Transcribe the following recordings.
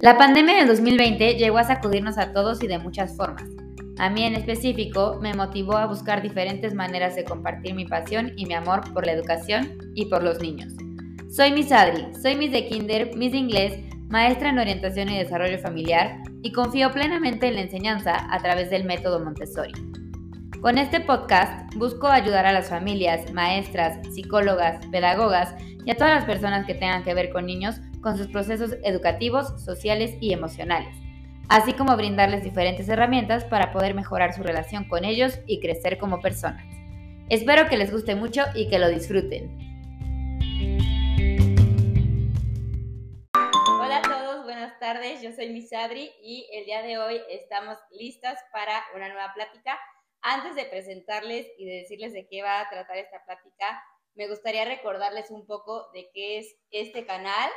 La pandemia del 2020 llegó a sacudirnos a todos y de muchas formas. A mí en específico me motivó a buscar diferentes maneras de compartir mi pasión y mi amor por la educación y por los niños. Soy Miss Adri, soy Miss de Kinder, Miss de Inglés, maestra en orientación y desarrollo familiar y confío plenamente en la enseñanza a través del método Montessori. Con este podcast busco ayudar a las familias, maestras, psicólogas, pedagogas y a todas las personas que tengan que ver con niños con sus procesos educativos, sociales y emocionales, así como brindarles diferentes herramientas para poder mejorar su relación con ellos y crecer como personas. Espero que les guste mucho y que lo disfruten. Hola a todos, buenas tardes, yo soy Miss Adri y el día de hoy estamos listas para una nueva plática. Antes de presentarles y de decirles de qué va a tratar esta plática, me gustaría recordarles un poco de qué es este canal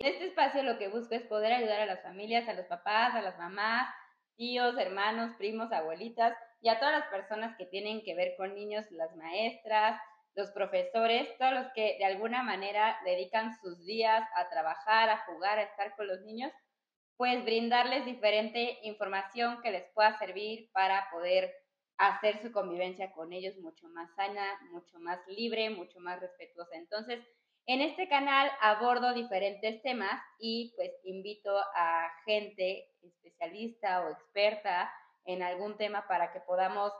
en este espacio lo que busco es poder ayudar a las familias, a los papás, a las mamás, tíos, hermanos, primos, abuelitas y a todas las personas que tienen que ver con niños, las maestras, los profesores, todos los que de alguna manera dedican sus días a trabajar, a jugar, a estar con los niños, pues brindarles diferente información que les pueda servir para poder hacer su convivencia con ellos mucho más sana, mucho más libre, mucho más respetuosa. Entonces, en este canal abordo diferentes temas y pues invito a gente especialista o experta en algún tema para que podamos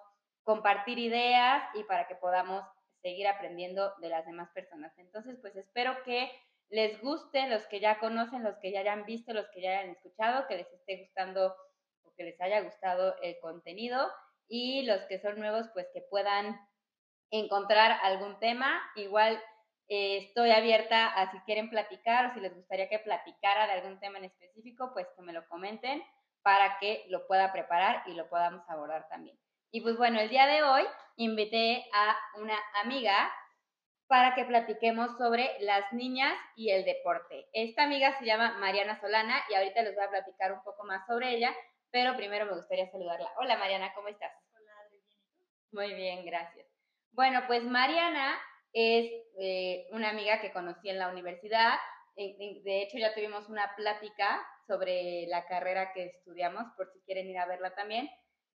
compartir ideas y para que podamos seguir aprendiendo de las demás personas. Entonces, pues espero que les guste, los que ya conocen, los que ya hayan visto, los que ya hayan escuchado, que les esté gustando o que les haya gustado el contenido y los que son nuevos, pues que puedan encontrar algún tema. Igual eh, estoy abierta a si quieren platicar o si les gustaría que platicara de algún tema en específico, pues que me lo comenten para que lo pueda preparar y lo podamos abordar también. Y pues bueno, el día de hoy invité a una amiga para que platiquemos sobre las niñas y el deporte. Esta amiga se llama Mariana Solana y ahorita les voy a platicar un poco más sobre ella, pero primero me gustaría saludarla. Hola Mariana, ¿cómo estás? Hola, Adri, Muy bien, gracias. Bueno, pues Mariana es eh, una amiga que conocí en la universidad. De hecho, ya tuvimos una plática sobre la carrera que estudiamos, por si quieren ir a verla también.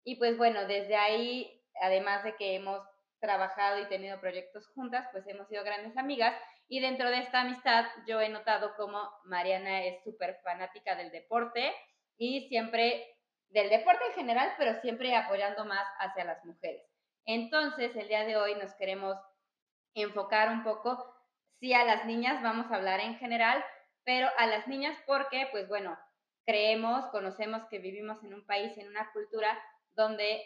Y pues bueno, desde ahí, además de que hemos trabajado y tenido proyectos juntas, pues hemos sido grandes amigas. Y dentro de esta amistad, yo he notado como Mariana es súper fanática del deporte y siempre, del deporte en general, pero siempre apoyando más hacia las mujeres. Entonces, el día de hoy nos queremos enfocar un poco, sí a las niñas, vamos a hablar en general, pero a las niñas porque, pues bueno, creemos, conocemos que vivimos en un país, en una cultura donde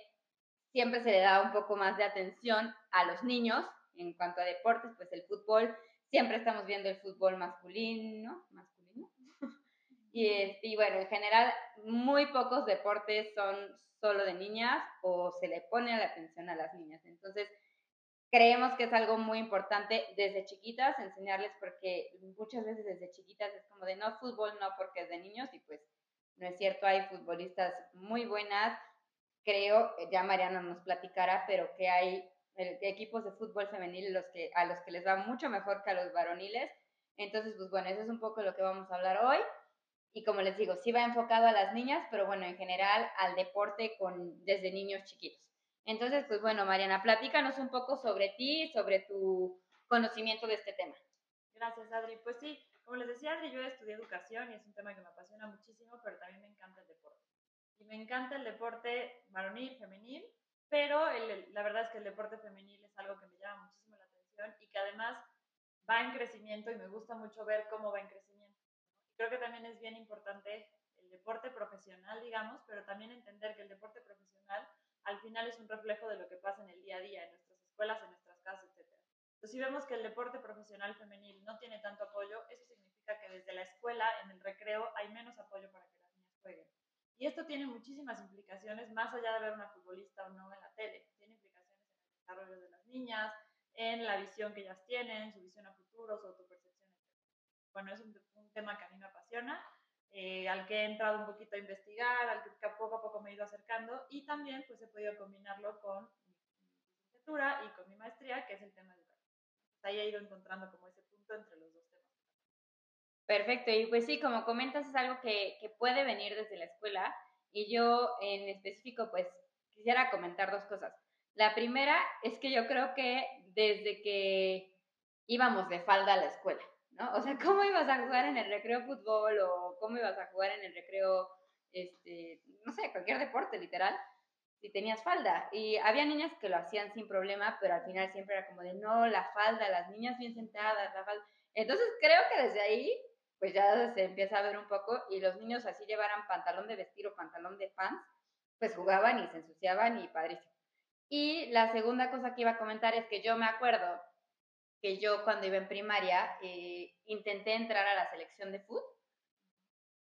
siempre se le da un poco más de atención a los niños en cuanto a deportes, pues el fútbol, siempre estamos viendo el fútbol masculino, masculino. y, y bueno, en general, muy pocos deportes son solo de niñas o se le pone la atención a las niñas. Entonces, creemos que es algo muy importante desde chiquitas enseñarles porque muchas veces desde chiquitas es como de no fútbol, no porque es de niños y pues no es cierto, hay futbolistas muy buenas, creo, ya Mariana nos platicará, pero que hay equipos de fútbol femenil los que, a los que les va mucho mejor que a los varoniles. Entonces, pues bueno, eso es un poco lo que vamos a hablar hoy. Y como les digo, sí va enfocado a las niñas, pero bueno, en general al deporte con, desde niños chiquitos. Entonces, pues bueno, Mariana, platícanos un poco sobre ti, sobre tu conocimiento de este tema. Gracias, Adri. Pues sí, como les decía, Adri, yo estudié educación y es un tema que me apasiona muchísimo, pero también me encanta el deporte. Y me encanta el deporte varonil, femenil, pero la verdad es que el deporte femenil es algo que me llama muchísimo la atención y que además va en crecimiento y me gusta mucho ver cómo va en crecimiento. Creo que también es bien importante el deporte profesional, digamos, pero también entender que el deporte profesional al final es un reflejo de lo que pasa en el día a día, en nuestras escuelas, en nuestras casas, etc. Entonces, si vemos que el deporte profesional femenil no tiene tanto apoyo, eso significa que desde la escuela, en el recreo, hay menos apoyo para que las niñas jueguen. Y esto tiene muchísimas implicaciones, más allá de ver una futbolista o no en la tele. Tiene implicaciones en el desarrollo de las niñas, en la visión que ellas tienen, su visión a futuro, su autopercepción, etc. Bueno, es un, un tema que a mí me apasiona eh, al que he entrado un poquito a investigar, al que poco a poco me he ido acercando y también pues he podido combinarlo con mi, licenciatura y con mi maestría, que es el tema educativo. Ahí he ido encontrando como ese punto entre los dos temas. Perfecto, y pues sí, como comentas, es algo que, que puede venir desde la escuela y yo en específico pues quisiera comentar dos cosas. La primera es que yo creo que desde que íbamos de falda a la escuela, ¿no? O sea, ¿cómo ibas a jugar en el recreo fútbol o cómo ibas a jugar en el recreo, este, no sé, cualquier deporte literal? si tenías falda. Y había niñas que lo hacían sin problema, pero al final siempre era como de, no, la falda, las niñas bien sentadas, la falda. Entonces creo que desde ahí, pues ya se empieza a ver un poco y los niños así llevaran pantalón de vestir o pantalón de pants, pues jugaban y se ensuciaban y padrísimo. Y la segunda cosa que iba a comentar es que yo me acuerdo que yo cuando iba en primaria eh, intenté entrar a la selección de fútbol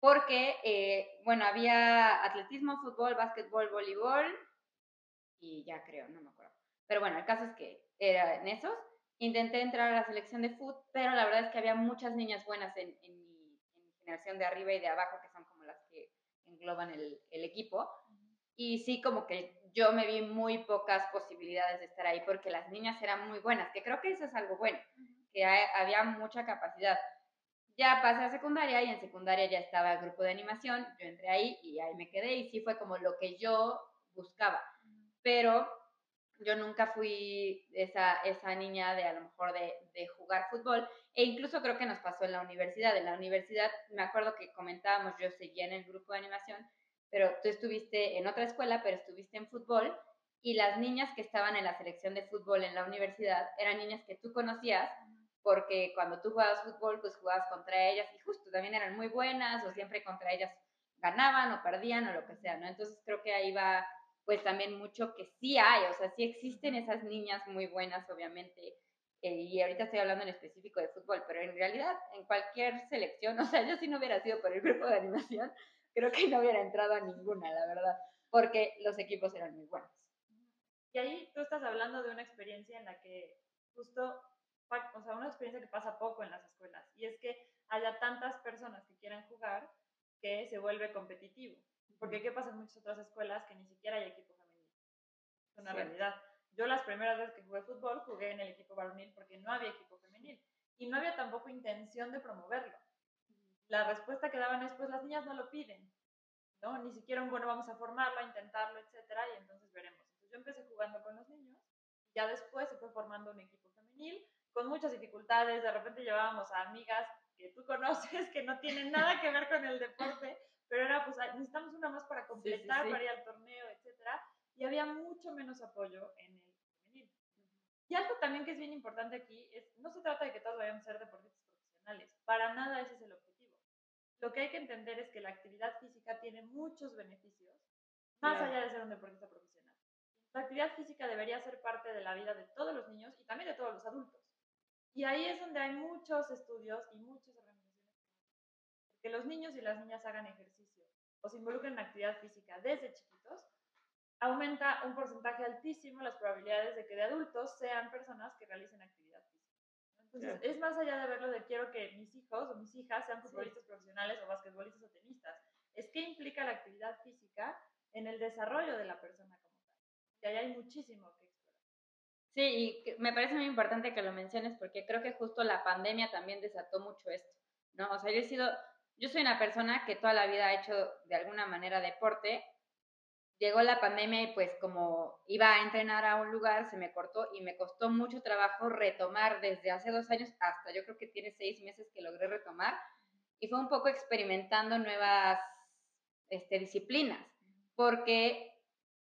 porque, eh, bueno, había atletismo, fútbol, básquetbol, voleibol y ya creo, no me acuerdo. Pero bueno, el caso es que era en esos. Intenté entrar a la selección de fútbol, pero la verdad es que había muchas niñas buenas en, mi, generación de arriba y de abajo, que son como las que engloban el, equipo. Y sí, como que yo me vi muy pocas posibilidades de estar ahí porque las niñas eran muy buenas, que creo que eso es algo bueno, que había mucha capacidad. Ya pasé a secundaria y en secundaria ya estaba el grupo de animación, yo entré ahí y ahí me quedé y sí fue como lo que yo buscaba, pero yo nunca fui esa, esa niña de a lo mejor de, de, jugar fútbol e incluso creo que nos pasó en la universidad, en la universidad me acuerdo que comentábamos, yo seguía en el grupo de animación, pero tú estuviste en otra escuela, pero estuviste en fútbol y las niñas que estaban en la selección de fútbol en la universidad eran niñas que tú conocías porque cuando tú jugabas fútbol, pues jugabas contra ellas y justo también eran muy buenas o siempre contra ellas ganaban o perdían o lo que sea, ¿no? Entonces creo que ahí va pues también mucho que sí hay, o sea, sí existen esas niñas muy buenas, obviamente, eh, y ahorita estoy hablando en específico de fútbol, pero en realidad en cualquier selección, o sea, yo si no hubiera sido por el grupo de animación, creo que no hubiera entrado a ninguna, la verdad, porque los equipos eran muy buenos. Y ahí tú estás hablando de una experiencia en la que justo o sea, una experiencia que pasa poco en las escuelas, y es que haya tantas personas que quieran jugar que se vuelve competitivo. Porque ¿qué pasa en muchas otras escuelas que ni siquiera hay equipo femenino? Es una realidad. Yo las primeras veces que jugué fútbol jugué en el equipo varonil porque no había equipo femenil y no había tampoco intención de promoverlo. La respuesta que daban es, pues las niñas no lo piden, ¿no? Ni siquiera un, bueno, vamos a formarlo, a intentarlo, etcétera, y entonces veremos. Entonces yo empecé jugando con los niños, ya después se fue formando un equipo femenil, con muchas dificultades, de repente llevábamos a amigas que tú conoces que no tienen nada que ver con el deporte, pero era pues necesitamos una más para completar, para ir al torneo, etcétera, y había mucho menos apoyo en el femenil. Y algo también que es bien importante aquí es, no se trata de que todos vayamos a ser deportistas profesionales, para nada ese es el objetivo. Lo que hay que entender es que la actividad física tiene muchos beneficios, más allá de ser un deportista profesional. La actividad física debería ser parte de la vida de todos los niños y también de todos los adultos. Y ahí es donde hay muchos estudios y muchas organizaciones que los niños y las niñas hagan ejercicio o se involucren en actividad física desde chiquitos, aumenta un porcentaje altísimo las probabilidades de que de adultos sean personas que realicen actividad. Entonces, es más allá de verlo de quiero que mis hijos o mis hijas sean futbolistas profesionales o basquetbolistas o tenistas. Es qué implica la actividad física en el desarrollo de la persona como tal. Y ahí hay muchísimo que Sí, y me parece muy importante que lo menciones porque creo que justo la pandemia también desató mucho esto, ¿no? O sea, yo he sido, yo soy una persona que toda la vida ha hecho de alguna manera deporte. Llegó la pandemia y pues como iba a entrenar a un lugar, se me cortó y me costó mucho trabajo retomar desde hace dos años hasta yo creo que tiene seis meses que logré retomar. Y fue un poco experimentando nuevas este, disciplinas, porque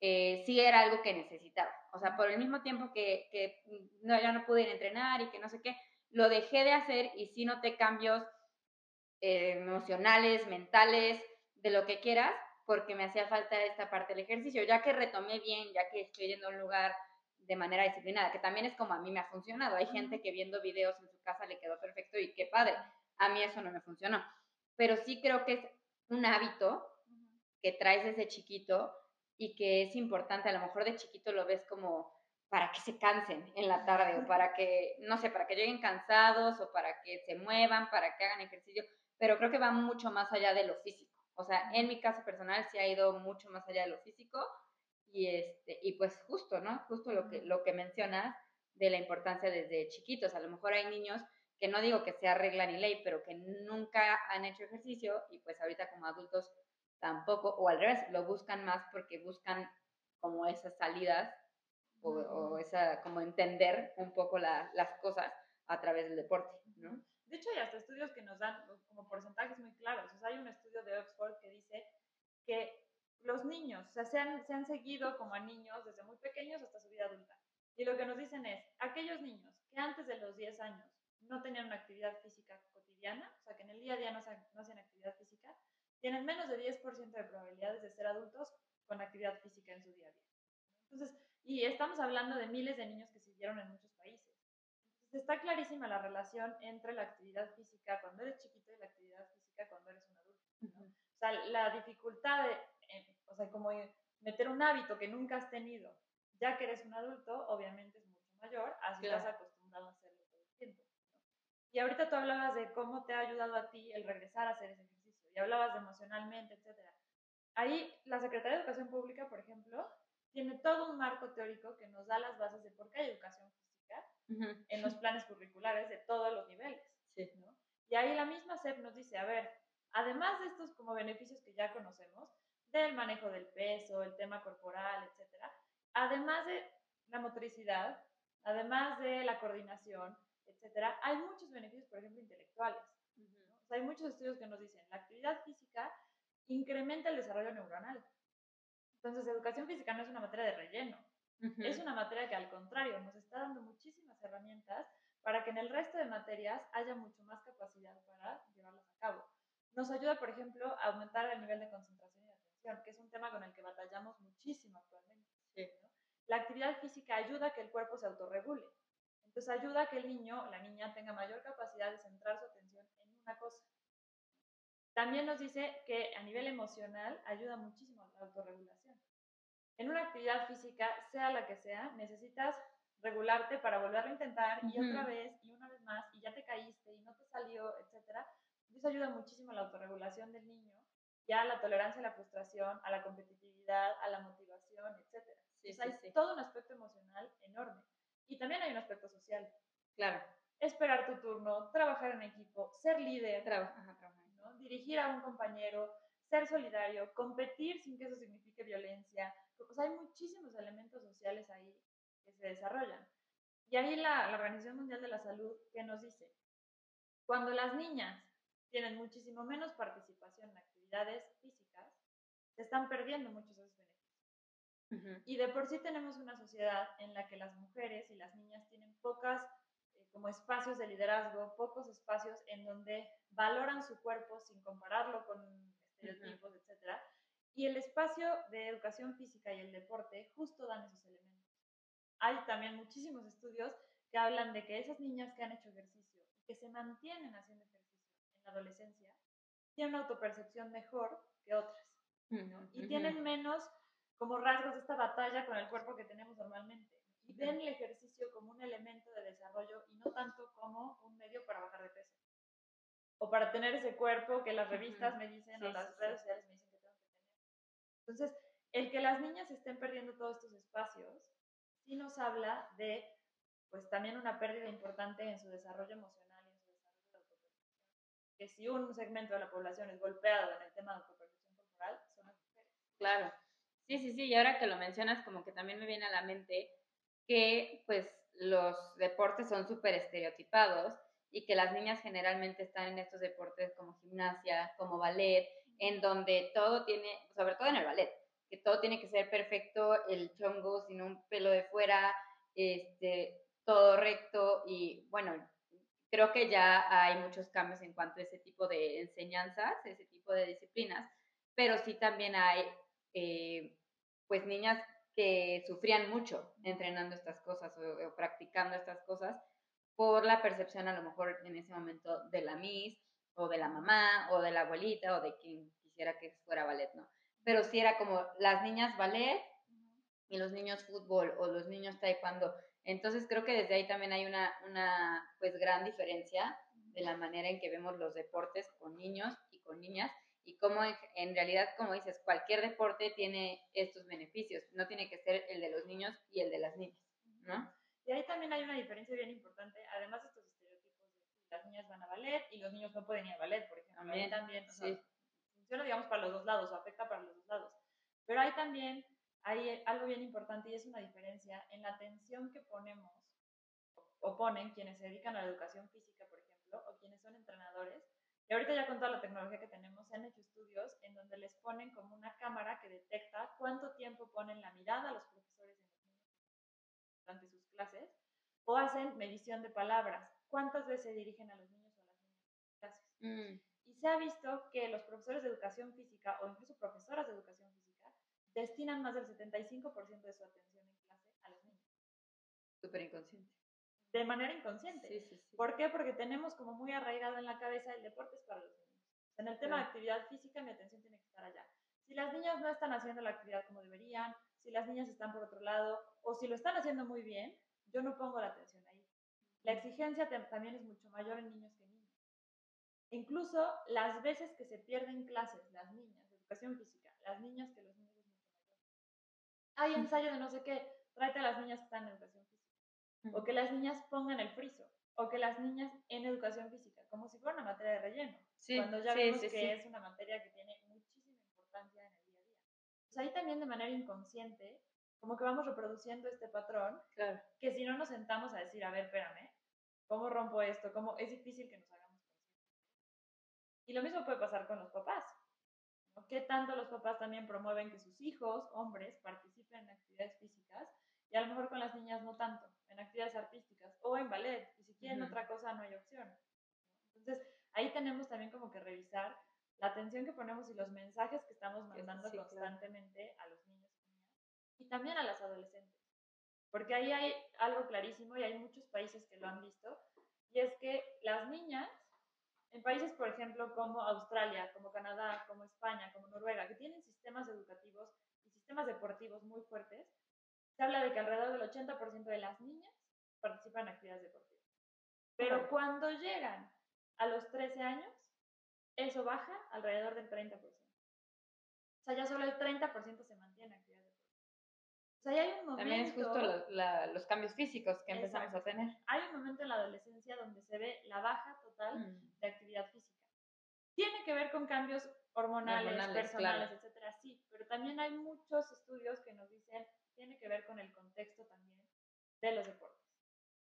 eh, sí era algo que necesitaba. O sea, por el mismo tiempo que, no, ya no pude entrenar y que no sé qué, lo dejé de hacer y sí noté cambios eh, emocionales, mentales, de lo que quieras, porque me hacía falta esta parte del ejercicio. Ya que retomé bien, ya que estoy yendo a un lugar de manera disciplinada, que también es como a mí me ha funcionado. Hay gente que viendo videos en su casa le quedó perfecto y qué padre. A mí eso no me funcionó. Pero sí creo que es un hábito que traes desde chiquito y que es importante, a lo mejor de chiquito lo ves como para que se cansen en la tarde o para que, no sé, para que lleguen cansados o para que se muevan, para que hagan ejercicio, pero creo que va mucho más allá de lo físico. O sea, en mi caso personal sí ha ido mucho más allá de lo físico y este y pues justo, ¿no? Justo lo que lo que mencionas de la importancia desde chiquitos. A lo mejor hay niños que no digo que sea regla ni ley, pero que nunca han hecho ejercicio y pues ahorita como adultos tampoco, o al revés, lo buscan más porque buscan como esas salidas o, esa, como entender un poco las cosas a través del deporte, ¿no? De hecho, hay hasta estudios que nos dan como porcentajes muy claros. O hay un estudio de Oxford que dice que los niños, o sea, se han, se han seguido como a niños desde muy pequeños hasta su vida adulta. Y lo que nos dicen es, aquellos niños que antes de los 10 años no tenían una actividad física cotidiana, o sea, que en el día a día no, no actividad física, tienen menos de 10% de probabilidades de ser adultos con actividad física en su día a día. Entonces, y estamos hablando de miles de niños que siguieron en muchos. Entonces, está clarísima la relación entre la actividad física cuando eres chiquito y la actividad física cuando eres un adulto. O sea, la dificultad de, o sea, como meter un hábito que nunca has tenido, ya que eres un adulto, obviamente es mucho mayor, así estás acostumbrado a hacerlo todo el tiempo. Y ahorita tú hablabas de cómo te ha ayudado a ti el regresar a hacer ese ejercicio, y hablabas de emocionalmente, etcétera. Ahí la Secretaría de Educación Pública, por ejemplo, tiene todo un marco teórico que nos da las bases de por qué hay educación física en los planes curriculares de todos los niveles. ¿no? Y ahí la misma SEP nos dice, a ver, además de estos como beneficios que ya conocemos, del manejo del peso, el tema corporal, etcétera, además de la motricidad, además de la coordinación, etcétera, hay muchos beneficios, por ejemplo, intelectuales. o sea, hay muchos estudios que nos dicen, la actividad física incrementa el desarrollo neuronal. Entonces, educación física no es una materia de relleno, es una materia que al contrario nos está dando muchísimas herramientas para que en el resto de materias haya mucho más capacidad para llevarlas a cabo. Nos ayuda, por ejemplo, a aumentar el nivel de concentración y de atención, que es un tema con el que batallamos muchísimo actualmente. La actividad física ayuda a que el cuerpo se autorregule. Entonces ayuda a que el niño o la niña tenga mayor capacidad de centrar su atención en una cosa. También nos dice que a nivel emocional ayuda muchísimo a la autorregulación. En una actividad física, sea la que sea, necesitas regularte para volverlo a intentar y otra vez y una vez más y ya te caíste y no te salió, etc. Eso ayuda muchísimo a la autorregulación del niño, ya a la tolerancia a la frustración, a la competitividad, a la motivación, etc. Sí, hay todo un aspecto emocional enorme. Y también hay un aspecto social. Claro. Esperar tu turno, trabajar en equipo, ser líder, dirigir a un compañero, ser solidario, competir sin que eso signifique violencia. Pues hay muchísimos elementos sociales ahí que se desarrollan. Y ahí la, la Organización Mundial de la Salud, que nos dice? Cuando las niñas tienen muchísimo menos participación en actividades físicas, se están perdiendo muchos de esos beneficios. Y de por sí tenemos una sociedad en la que las mujeres y las niñas tienen pocas como espacios de liderazgo, pocos espacios en donde valoran su cuerpo sin compararlo con estereotipos, etc. Y el espacio de educación física y el deporte justo dan esos elementos. Hay también muchísimos estudios que hablan de que esas niñas que han hecho ejercicio y que se mantienen haciendo ejercicio en la adolescencia tienen una autopercepción mejor que otras. Y tienen menos como rasgos de esta batalla con el cuerpo que tenemos normalmente y ven el ejercicio como un elemento de desarrollo y no tanto como un medio para bajar de peso. O para tener ese cuerpo que las revistas me dicen o las redes sociales me dicen que tengo que tener. Entonces, el que las niñas estén perdiendo todos estos espacios, sí nos habla de, pues también una pérdida importante en su desarrollo emocional y en su desarrollo de autopercepción. Que si un segmento de la población es golpeado en el tema de autopercepción corporal, son las mujeres. Claro. Sí, sí, sí, y ahora que lo mencionas, como que también me viene a la mente que pues los deportes son súper estereotipados y que las niñas generalmente están en estos deportes como gimnasia, como ballet, en donde todo tiene, sobre todo en el ballet, que todo tiene que ser perfecto, el chongo sin un pelo de fuera, este, todo recto y bueno, creo que ya hay muchos cambios en cuanto a ese tipo de enseñanzas, ese tipo de disciplinas, pero sí también hay eh, pues niñas que sufrían mucho entrenando estas cosas o, practicando estas cosas por la percepción a lo mejor en ese momento de la Miss o de la mamá o de la abuelita o de quien quisiera que fuera ballet, ¿no? Pero sí era como las niñas ballet y los niños fútbol o los niños taekwondo. Entonces creo que desde ahí también hay una, una pues gran diferencia de la manera en que vemos los deportes con niños y con niñas y cómo en, realidad, como dices, cualquier deporte tiene estos beneficios, no tiene que ser el de los niños y el de las niñas, ¿no? Y ahí también hay una diferencia bien importante, además de estos estereotipos de niñas van a ballet y los niños no pueden ir a ballet, por ejemplo. También, también, o sí. Funciona, digamos, para los dos lados, o afecta para los dos lados. Pero hay también, hay algo bien importante y es una diferencia en la atención que ponemos o ponen quienes se dedican a la educación física, por ejemplo, o quienes son entrenadores. Y ahorita ya con toda la tecnología que tenemos, se han hecho estudios en donde les ponen como una cámara que detecta cuánto tiempo ponen la mirada a los profesores en los durante sus clases, o hacen medición de palabras, cuántas veces dirigen a los niños o a las niñas en sus clases. Mm, Y se ha visto que los profesores de educación física o incluso profesoras de educación física destinan más del 75% de su atención en clase a los niños, Súper inconsciente. de manera inconsciente. Sí, sí, sí. ¿Por qué? Porque tenemos como muy arraigado en la cabeza el deporte es para los niños. En el tema de actividad física, mi atención tiene que estar allá. Si las niñas no están haciendo la actividad como deberían, si las niñas están por otro lado, o si lo están haciendo muy bien, yo no pongo la atención ahí. La exigencia tam- también es mucho mayor en niños que. Incluso las veces que se pierden clases, las niñas, de educación física, las niñas que los niños. Hay ensayo de no sé qué, tráete a las niñas que están en educación física o que las niñas pongan el friso, o que las niñas en educación física, como si fuera una materia de relleno, Sí, cuando ya sí, vemos sí, que es una materia que tiene muchísima importancia en el día a día. Pues ahí también de manera inconsciente, como que vamos reproduciendo este patrón, Claro. que si no nos sentamos a decir, a ver, espérame, ¿cómo rompo esto? ¿Cómo? Es difícil que nos hagamos. Y lo mismo puede pasar con los papás. ¿no? ¿Qué tanto los papás también promueven que sus hijos, hombres, participen en actividades físicas? Y a lo mejor con las niñas no tanto, en actividades artísticas o en ballet. Y si quieren Ujú. otra cosa, no hay opción. Entonces, ahí tenemos también como que revisar la atención que ponemos y los mensajes que estamos mandando sí, claro. constantemente a los niños y niñas y también a las adolescentes. Porque ahí hay algo clarísimo y hay muchos países que lo han visto, y es que las niñas, en países, por ejemplo, como Australia, como Canadá, como España, como Noruega, que tienen sistemas educativos y sistemas deportivos muy fuertes, se habla de que alrededor del 80% de las niñas participan en actividades deportivas. Pero cuando llegan a los 13 años, eso baja alrededor del 30%. O sea, ya solo el 30% se mantiene en actividades deportivas. O sea, hay un momento... También es justo los, la- los cambios físicos que empezamos Exacto. a tener. Hay un momento en la adolescencia donde se ve la baja total Mm, de actividad física. Tiene que ver con cambios hormonales, Hormonales, personales, claro. etcétera, sí, pero también hay muchos estudios que nos dicen tiene que ver con el contexto también de los deportes.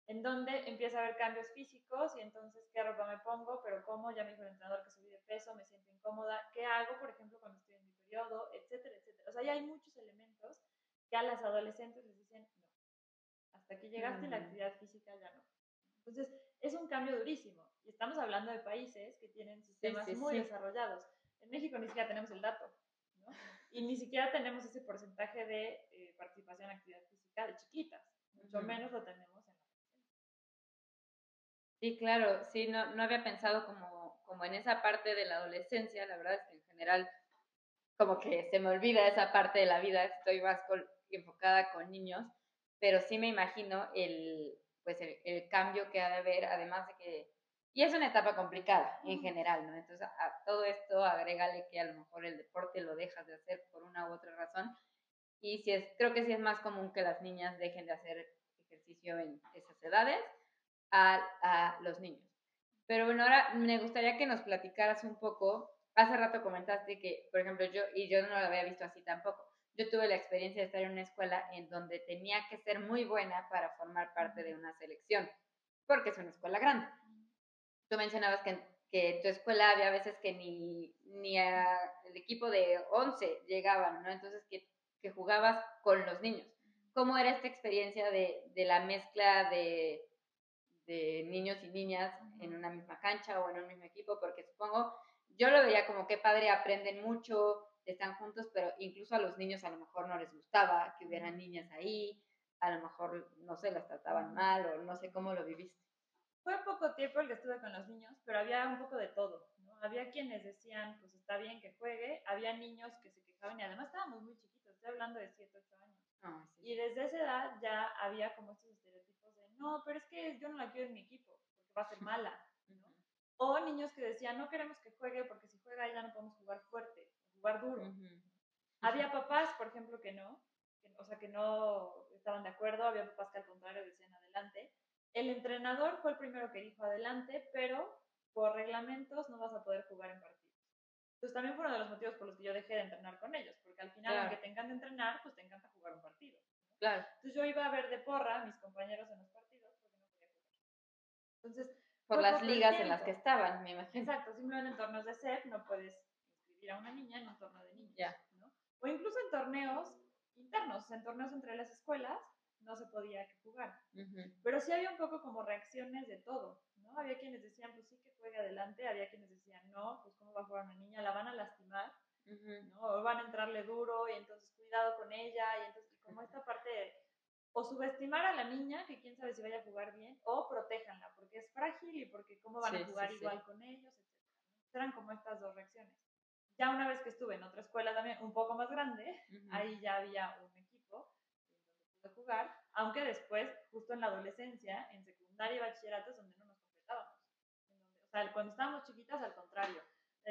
En donde empieza a haber cambios físicos y entonces qué ropa me pongo, pero cómo, ya me dijo el entrenador que subí de peso, me siento incómoda, qué hago, por ejemplo, cuando estoy en mi periodo, etcétera, etcétera. O sea, ya hay muchos elementos que a las adolescentes les dicen no. Hasta que llegaste la actividad física ya no. Entonces, es un cambio durísimo. Y estamos hablando de países que tienen sistemas sí, muy sí. desarrollados. En México ni siquiera tenemos el dato, ¿no? Y ni siquiera tenemos ese porcentaje de eh, participación en actividad física de chiquitas. Mucho menos lo tenemos en la Sí, claro, sí, no, no había pensado como, como en esa parte de la adolescencia, la verdad es que en general como que se me olvida esa parte de la vida, estoy más con- enfocada con niños, pero sí me imagino el, pues el, el cambio que ha de haber, además de que, y es una etapa complicada en general, ¿no? Entonces a todo esto agrégale que a lo mejor el deporte lo dejas de hacer por una u otra razón, y sí es, creo que sí es más común que las niñas dejen de hacer ejercicio en esas edades a, a los niños. Pero bueno, ahora me gustaría que nos platicaras un poco. Hace rato comentaste que, por ejemplo, yo, y yo no lo había visto así tampoco, yo tuve la experiencia de estar en una escuela en donde tenía que ser muy buena para formar parte de una selección, porque es una escuela grande. Tú mencionabas que, que tu escuela había veces que ni, ni a el equipo de 11 llegaban, ¿no? Entonces, que, que jugabas con los niños. ¿Cómo era esta experiencia de, de la mezcla de, de niños y niñas en una misma cancha o en un mismo equipo? Porque supongo, yo lo veía como que padre, aprenden mucho, están juntos, pero incluso a los niños a lo mejor no les gustaba que hubieran niñas ahí, a lo mejor, no sé, las trataban mal o no sé cómo lo viviste. Fue poco tiempo el que estuve con los niños, pero había un poco de todo, ¿no? Había quienes decían, pues está bien que juegue, había niños que se quejaban y además estábamos muy chiquitos, estoy hablando de 7, 8 años. Ah, sí. Y desde esa edad ya había como estos estereotipos de, no, pero es que yo no la quiero en mi equipo, porque va a ser mala. Ujú, O niños que decían, no queremos que juegue porque si juega ella no podemos jugar fuerte, jugar duro. ujú. Había papás, por ejemplo, que no, que- o sea, que no estaban de acuerdo, había papás que al contrario decían adelante. El entrenador fue el primero que dijo adelante, pero por reglamentos no vas a poder jugar en partidos. Entonces también fue uno de los motivos por los que yo dejé de entrenar con ellos, porque al final, Claro. aunque te encanta entrenar, pues te encanta jugar un partido. Claro. Entonces yo iba a ver de porra a mis compañeros en los partidos porque no podía jugar. Entonces, Por las ligas en las que estaban, me imagino. Exacto, simplemente en torneos de SEP no puedes inscribir a una niña en un torneo de niños. Ya. ¿no? O incluso en torneos internos, en torneos entre las escuelas, no se podía jugar. Ujú. Pero sí había un poco como reacciones de todo, ¿no? Había quienes decían, pues sí que juegue adelante, había quienes decían, no, pues cómo va a jugar una niña, la van a lastimar, Ujú. ¿no? O van a entrarle duro y entonces cuidado con ella y entonces como esta parte de o subestimar a la niña, que quién sabe si vaya a jugar bien, o protéjanla, porque es frágil y porque cómo van Sí, a jugar sí, sí. igual con ellos, etc. Eran como estas dos reacciones. Ya una vez que estuve en otra escuela también un poco más grande, ahí ya había un equipo pude jugar, aunque después, justo en la adolescencia, en secundaria y bachillerato es donde no nos completábamos. O sea, cuando estábamos chiquitas, al contrario,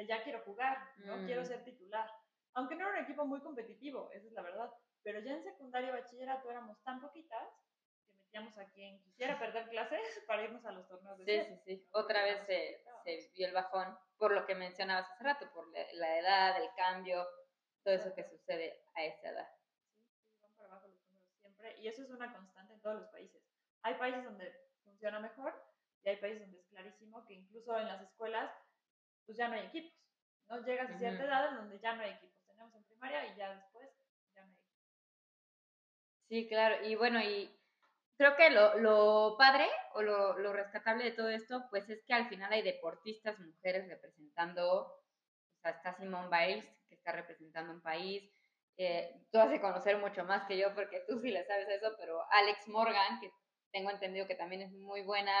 ya quiero jugar, no Mm. quiero ser titular. Aunque no era un equipo muy competitivo, esa es la verdad. Pero ya en secundaria y bachillerato éramos tan poquitas que metíamos a quien quisiera perder clases para irnos a los torneos de Sí, sí, sí. ¿no? Otra vez se, se vio el bajón por lo que mencionabas hace rato, por la, la edad, el cambio, todo eso que sucede a esa edad. Sí, van para abajo los números siempre. Y eso es una constante en todos los países. Hay países donde funciona mejor y hay países donde es clarísimo que incluso en las escuelas pues ya no hay equipos. ¿no? Llegas a cierta Ujú. edad en donde ya no hay equipos. Tenemos en primaria y ya después ya no hay equipos. Sí, claro. Y bueno, y creo que lo, lo padre o lo, lo rescatable de todo esto, pues es que al final hay deportistas mujeres representando, o sea, está Simone Biles, que está representando un país. eh, tú has de conocer mucho más que yo porque tú sí le sabes eso, pero Alex Morgan, que tengo entendido que también es muy buena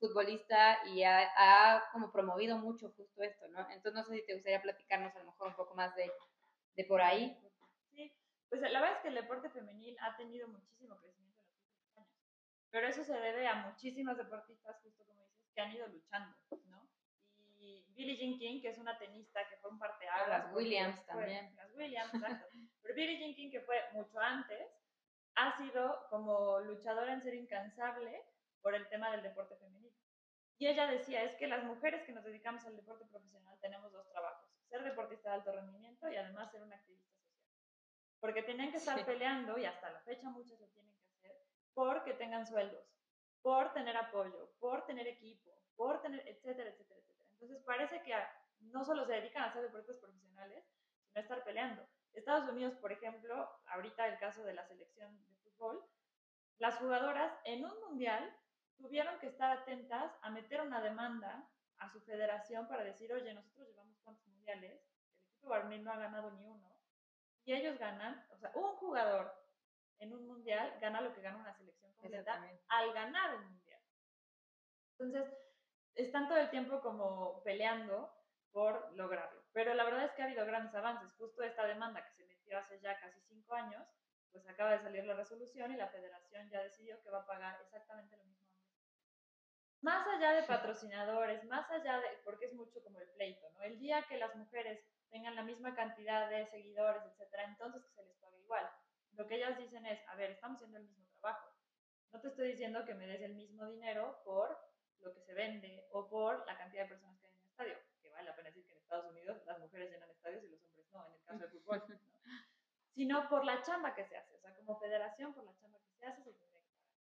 futbolista y ha, ha como promovido mucho justo esto, ¿no? Entonces no sé si te gustaría platicarnos a lo mejor un poco más de, de por ahí. Sí, pues la verdad es que el deporte femenil ha tenido muchísimo crecimiento en los últimos años. Pero eso se debe a muchísimas deportistas, justo como dices, que han ido luchando, ¿no? Y Billie Jean King, que es una tenista que fue un parteaguas. Las Williams fue- también. Las Williams, exacto. Pero Billie Jean King, que fue mucho antes, ha sido como luchadora en ser incansable por el tema del deporte femenino. Y ella decía, es que las mujeres que nos dedicamos al deporte profesional tenemos dos trabajos, ser deportista de alto rendimiento y además ser una activista social. Porque tenían que estar Sí. peleando, y hasta la fecha muchas lo tienen que hacer, porque tengan sueldos, por tener apoyo, por tener equipo, por tener, etcétera, etcétera, etcétera. Entonces parece que a- no solo se dedican a hacer deportes profesionales, sino a estar peleando. Estados Unidos, por ejemplo, ahorita el caso de la selección de fútbol, las jugadoras en un mundial tuvieron que estar atentas a meter una demanda a su federación para decir, oye, nosotros llevamos cuántos mundiales, el equipo varonil no ha ganado ni uno, y ellos ganan, o sea, un jugador en un mundial gana lo que gana una selección completa al ganar un mundial. Entonces, están todo el tiempo como peleando por lograrlo. Pero la verdad es que ha habido grandes avances. Justo esta demanda que se metió hace ya casi cinco años, pues acaba de salir la resolución y la federación ya decidió que va a pagar exactamente lo mismo. Más allá de patrocinadores, más allá de, porque es mucho como el pleito, ¿no? El día que las mujeres tengan la misma cantidad de seguidores, etcétera, entonces que se les pague igual. Lo que ellas dicen es, a ver, estamos haciendo el mismo trabajo. No te estoy diciendo que me des el mismo dinero por lo que se vende o por la cantidad de personas que hay en el estadio. Que vale la pena decir que en Estados Unidos las mujeres llenan estadios y los hombres no, en el caso del fútbol. ¿no? Sino por la chamba que se hace. O sea, como federación, por la chamba que se hace, se tendría que pagar.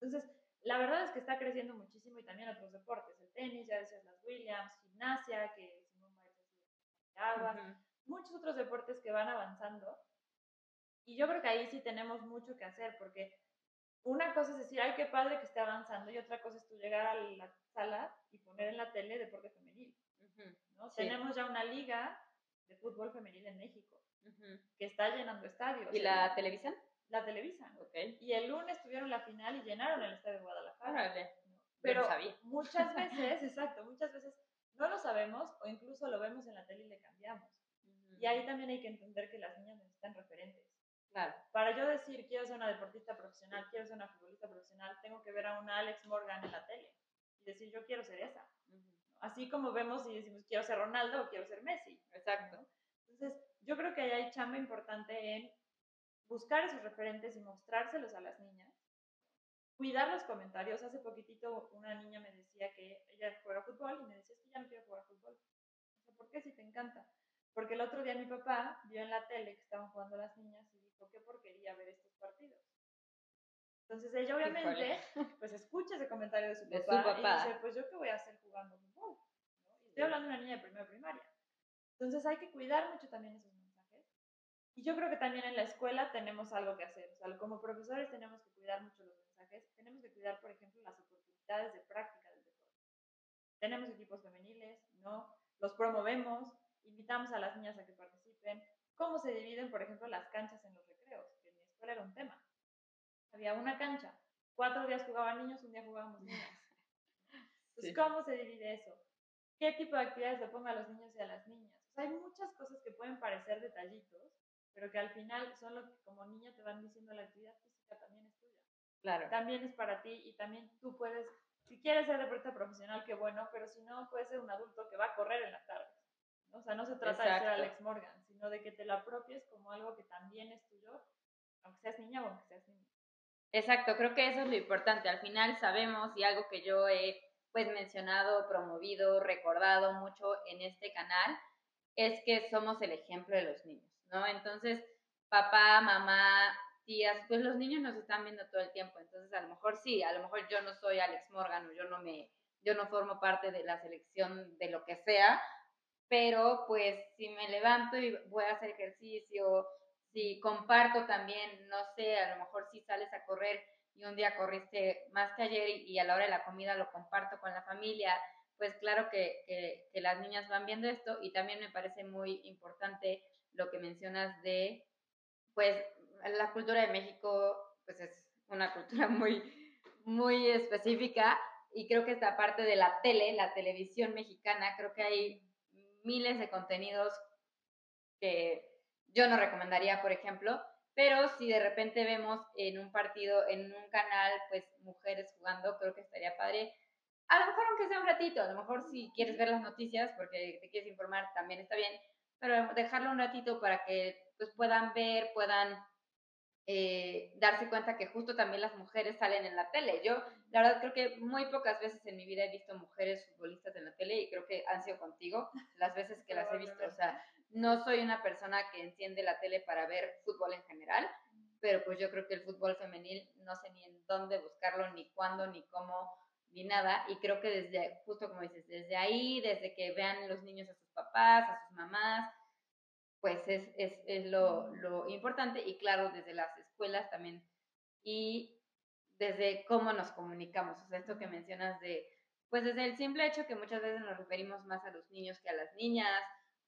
Entonces, la verdad es que está creciendo muchísimo y también otros deportes. El tenis, ya decías las Williams, gimnasia, que Simón Biles muchos otros deportes que van avanzando. Y yo creo que ahí sí tenemos mucho que hacer, porque una cosa es decir, ay, qué padre que esté avanzando, y otra cosa es tú llegar a la sala y poner en la tele deporte femenil. Ujú. ¿no? Sí. Tenemos ya una liga de fútbol femenil en México que está llenando estadios. ¿Y la televisan? La televisan. Ok. Y el lunes tuvieron la final y llenaron el estadio de Guadalajara. Órale. ¿no? Yo Pero sabía. muchas veces, exacto, muchas veces no lo sabemos o incluso lo vemos en la tele y le cambiamos. Y ahí también hay que entender que las niñas necesitan referentes. Claro. Para yo decir, quiero ser una deportista profesional, quiero ser una futbolista profesional, tengo que ver a una Alex Morgan en la tele y decir, yo quiero ser esa. Uh -huh. Así como vemos y decimos, quiero ser Ronaldo o quiero ser Messi. Exacto. ¿no? Entonces, yo creo que ahí hay chamba importante en buscar esos referentes y mostrárselos a las niñas, cuidar los comentarios. Hace poquitito una niña me decía que ella juega fútbol y me decía, es que ya no quiero jugar fútbol. O sea, ¿por qué si te encanta? Porque el otro día mi papá vio en la tele que estaban jugando las niñas y porquería ver estos partidos. Entonces ella obviamente pues escucha ese comentario de su, papá, y dice, pues yo qué voy a hacer jugando fútbol. ¿no? estoy hablando de una niña de primera primaria. Entonces hay que cuidar mucho también esos mensajes. Y yo creo que también en la escuela tenemos algo que hacer. O sea, como profesores tenemos que cuidar mucho los mensajes. Tenemos que cuidar, por ejemplo, las oportunidades de práctica del deporte. Tenemos equipos femeniles, ¿no? Los promovemos, invitamos a las niñas a que participen. ¿Cómo se dividen, por ejemplo, las canchas en los recreos? Escuela era un tema había una cancha. Cuatro días jugaban niños, un día jugábamos niñas. Entonces, ¿cómo se divide eso? ¿Qué tipo de actividades le pongo a los niños y a las niñas? hay muchas cosas que pueden parecer detallitos, pero que al final son lo que como niña te van diciendo la actividad física también es tuya. Claro. También es para ti y también tú puedes, si quieres ser deportista profesional, qué bueno, pero si no, puedes ser un adulto que va a correr en la tarde. O sea, no se trata de ser Alex Morgan, sino de que te lo apropies como algo que también es tuyo, aunque seas niña o aunque seas niño. Exacto, creo que eso es lo importante. Al final sabemos y algo que yo he pues mencionado, promovido, recordado mucho en este canal es que somos el ejemplo de los niños, ¿no? Entonces, papá, mamá, tías, pues los niños nos están viendo todo el tiempo, entonces a lo mejor sí, a lo mejor yo no soy Alex Morgan o yo no me yo no formo parte de la selección de lo que sea, pero pues si me levanto y voy a hacer ejercicio, si comparto también, no sé, a lo mejor si sales a correr y un día corriste más que ayer y, a la hora de la comida lo comparto con la familia, pues claro que, que, las niñas van viendo esto y también me parece muy importante lo que mencionas de, pues la cultura de México, pues es una cultura muy, muy específica y creo que esta parte de la tele, la televisión mexicana, creo que hay miles de contenidos que yo no recomendaría, por ejemplo, pero si de repente vemos en un partido, en un canal, pues mujeres jugando, creo que estaría padre. A lo mejor aunque sea un ratito, a lo mejor si quieres ver las noticias porque te quieres informar también está bien, pero dejarlo un ratito para que pues puedan ver, puedan eh, darse cuenta que justo también las mujeres salen en la tele. Yo, la verdad, creo que muy pocas veces en mi vida he visto mujeres futbolistas en la tele y creo que han sido contigo las veces que las he visto. O sea, no soy una persona que enciende la tele para ver fútbol en general, pero pues yo creo que el fútbol femenil no sé ni en dónde buscarlo, ni cuándo, ni cómo, ni nada. Y creo que desde, justo como dices, desde ahí, desde que vean los niños a sus papás, a sus mamás, pues es, es, es lo, lo importante. Y claro, desde las escuelas también. Y desde cómo nos comunicamos. O sea, esto que mencionas de, pues desde el simple hecho que muchas veces nos referimos más a los niños que a las niñas,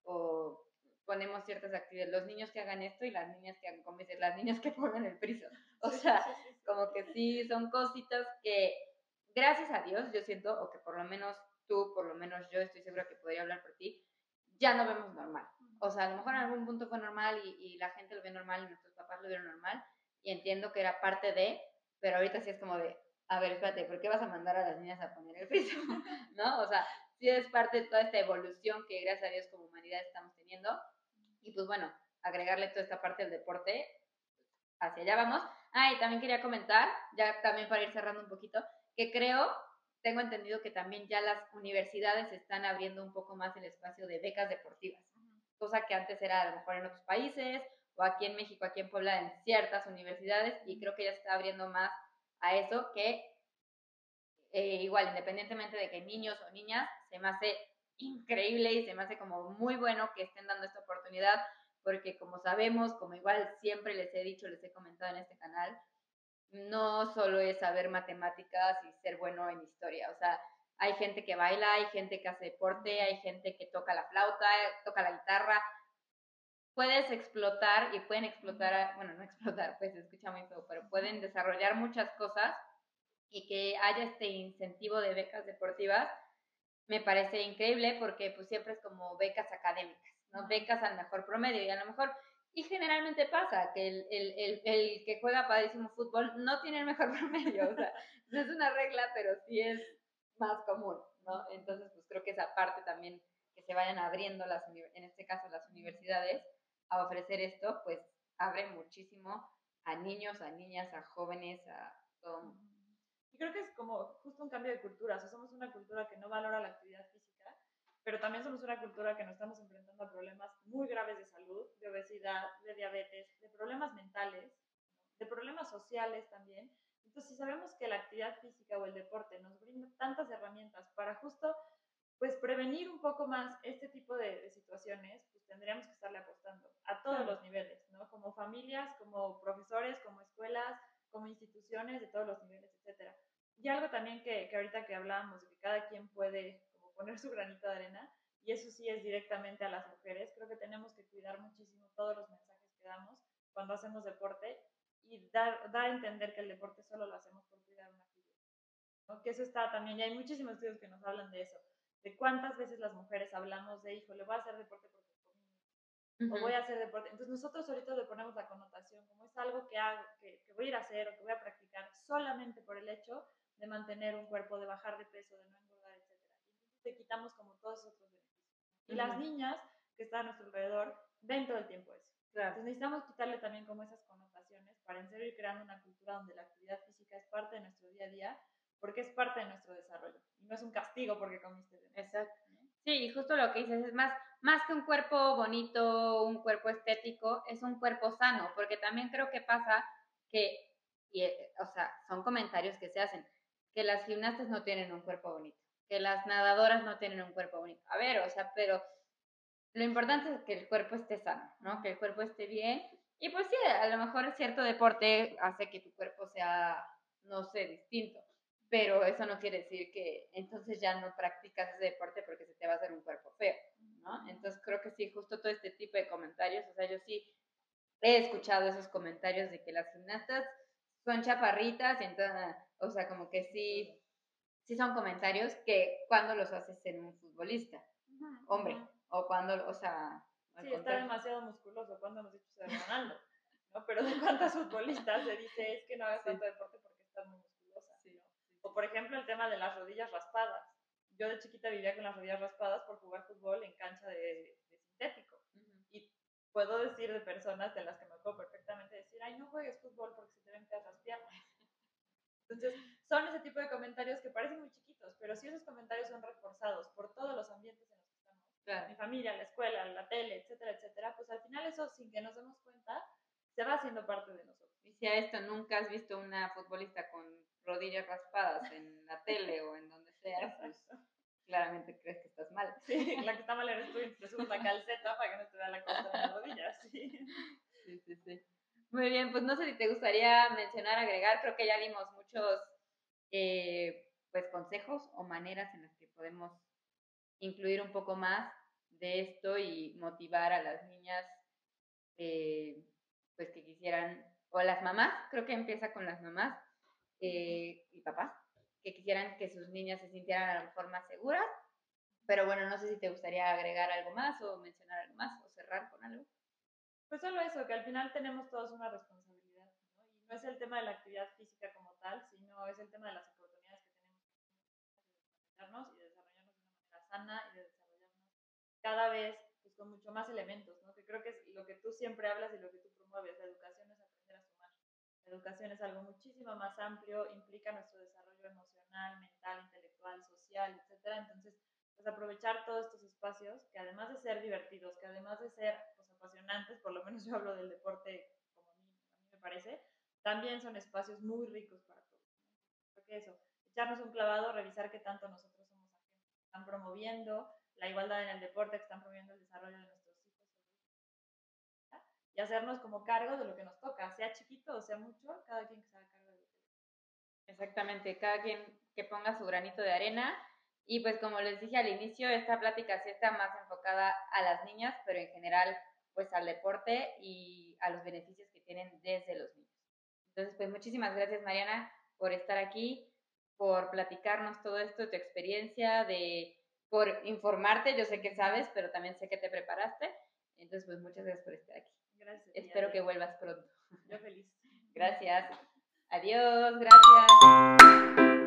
o ponemos ciertas actividades, los niños que hagan esto y las niñas que hagan, como dices, las niñas que pongan el friso. O sea, como que sí, son cositas que, gracias a Dios, yo siento, o que por lo menos tú, por lo menos yo estoy segura que podría hablar por ti, ya no vemos normal. O sea, a lo mejor en algún punto fue normal y, y la gente lo ve normal y nuestros papás lo vieron normal y entiendo que era parte de, pero ahorita sí es como de, a ver, espérate, ¿por qué vas a mandar a las niñas a poner el friso? ¿No? O sea, sí es parte de toda esta evolución que gracias a Dios como humanidad estamos teniendo y pues bueno, agregarle toda esta parte del deporte, hacia allá vamos. Ah, y también quería comentar, ya también para ir cerrando un poquito, que creo, tengo entendido que también ya las universidades están abriendo un poco más el espacio de becas deportivas, cosa que antes era a lo mejor en otros países o aquí en México, aquí en Puebla, en ciertas universidades, y creo que ya se está abriendo más a eso que eh, igual, independientemente de que niños o niñas, se me hace increíble y se me hace como muy bueno que estén dando esta oportunidad, porque como sabemos, como igual siempre les he dicho, les he comentado en este canal, no solo es saber matemáticas y ser bueno en historia, o sea, hay gente que baila, hay gente que hace deporte, hay gente que toca la flauta, toca la guitarra. Puedes explotar y pueden explotar, bueno, no explotar, pues se escucha muy feo, pero pueden desarrollar muchas cosas y que haya este incentivo de becas deportivas me parece increíble porque pues siempre es como becas académicas, ¿no? Becas al mejor promedio y a lo mejor, y generalmente pasa que el, el, el, el que juega padrísimo fútbol no tiene el mejor promedio, o sea, no es una regla, pero sí es más común, ¿no? Entonces, pues creo que esa parte también, que se vayan abriendo las, en este caso las universidades, a ofrecer esto, pues abre muchísimo a niños, a niñas, a jóvenes, a todo y creo que es como justo un cambio de cultura. O sea, somos una cultura que no valora la actividad física, pero también somos una cultura que nos estamos enfrentando a problemas muy graves de salud, de obesidad, de diabetes, de problemas mentales, de problemas sociales también. Entonces, si sabemos que la actividad física o el deporte nos brinda tantas herramientas para justo pues prevenir un poco más este tipo de, situaciones, pues tendríamos que estarle apostando a todos los niveles, ¿no? Como familias, como profesores, como escuelas, como instituciones de todos los niveles, etcétera. Y algo también que, que ahorita que hablábamos de que cada quien puede como poner su granito de arena, y eso sí es directamente a las mujeres, creo que tenemos que cuidar muchísimo todos los mensajes que damos cuando hacemos deporte y dar, dar a entender que el deporte solo lo hacemos por cuidar una figura. ¿no? Que eso está también, y hay muchísimos estudios que nos hablan de eso, de cuántas veces las mujeres hablamos de, hijo, le voy a hacer deporte porque o voy a hacer deporte. Entonces nosotros ahorita le ponemos la connotación como es algo que hago, que, que, voy a ir a hacer o que voy a practicar solamente por el hecho de mantener un cuerpo, de bajar de peso, de no engordar, etc. entonces te quitamos como todos esos otros beneficios. Y las niñas que están a nuestro alrededor ven todo el tiempo eso. Entonces necesitamos quitarle también como esas connotaciones para en serio ir creando una cultura donde la actividad física es parte de nuestro día a día porque es parte de nuestro desarrollo y no es un castigo porque comiste bien. Exacto. Sí, justo lo que dices es más, más que un cuerpo bonito, un cuerpo estético, es un cuerpo sano, porque también creo que pasa que, y, eh, o sea, son comentarios que se hacen, que las gimnastas no tienen un cuerpo bonito, que las nadadoras no tienen un cuerpo bonito. A ver, o sea, pero lo importante es que el cuerpo esté sano, ¿no? Que el cuerpo esté bien. Y pues sí, a lo mejor cierto deporte hace que tu cuerpo sea, no sé, distinto pero eso no quiere decir que entonces ya no practicas ese deporte porque se te va a hacer un cuerpo feo, ¿no? Entonces creo que sí, justo todo este tipo de comentarios, o sea, yo sí he escuchado esos comentarios de que las gimnastas son chaparritas, y entonces, o sea, como que sí, sí son comentarios que cuando los haces en un futbolista, hombre, o cuando, o sea... Sí, está demasiado musculoso, cuando nos dicho de Ronaldo, ¿no? Pero de cuántas futbolistas se dice es que no hagas tanto deporte porque estás muy o por ejemplo el tema de las rodillas raspadas. Yo de chiquita vivía con las rodillas raspadas por jugar fútbol en cancha de, sintético. Y puedo decir de personas de las que me acuerdo perfectamente decir, ay, no juegues fútbol porque se te ven las piernas. Entonces, son ese tipo de comentarios que parecen muy chiquitos, pero si esos comentarios son reforzados por todos los ambientes en los que estamos, mi familia, la escuela, la tele, etcétera, etcétera, pues al final eso, sin que nos demos cuenta, se va haciendo parte de nosotros. Y si a esto nunca has visto una futbolista con rodillas raspadas en la tele o en donde sea, pues claramente crees que estás mal. Sí, la que está mal eres tú y te subes la calceta para que no te vea la cosa de las rodillas. Sí. sí, sí, Muy bien, pues no sé si te gustaría mencionar, agregar, creo que ya dimos muchos eh, pues consejos o maneras en las que podemos incluir un poco más de esto y motivar a las niñas eh, pues que quisieran, o las mamás, creo que empieza con las mamás, eh, y papás que quisieran que sus niñas se sintieran a lo mejor más seguras. Pero bueno, no sé si te gustaría agregar algo más o mencionar algo más o cerrar con algo. Pues solo eso, que al final tenemos todos una responsabilidad, ¿no? Y no es el tema de la actividad física como tal, sino es el tema de las oportunidades que tenemos de desarrollarnos y de desarrollarnos de una manera sana y de desarrollarnos cada vez pues, con mucho más elementos, ¿no? Que creo que es lo que tú siempre hablas y lo que tú promueves. La educación es la educación es algo muchísimo más amplio, implica nuestro desarrollo emocional, mental, intelectual, social, etc. Entonces, pues aprovechar todos estos espacios que además de ser divertidos, que además de ser pues, apasionantes, por lo menos yo hablo del deporte como a mí, a mí me parece, también son espacios muy ricos para todos. Porque eso, echarnos un clavado, revisar qué tanto nosotros somos que están promoviendo la igualdad en el deporte, que están promoviendo el desarrollo de nuestro y hacernos como cargo de lo que nos toca, sea chiquito o sea mucho, cada quien que se haga cargo de lo que Exactamente, cada quien que ponga su granito de arena. Y pues como les dije al inicio, esta plática sí está más enfocada a las niñas, pero en general pues al deporte y a los beneficios que tienen desde los niños. Entonces pues muchísimas gracias Mariana por estar aquí, por platicarnos todo esto, tu experiencia, de por informarte, yo sé que sabes, pero también sé que te preparaste. Entonces pues muchas gracias por estar aquí. Gracias. Espero que vuelvas pronto. Yo feliz. Gracias. Adiós, gracias.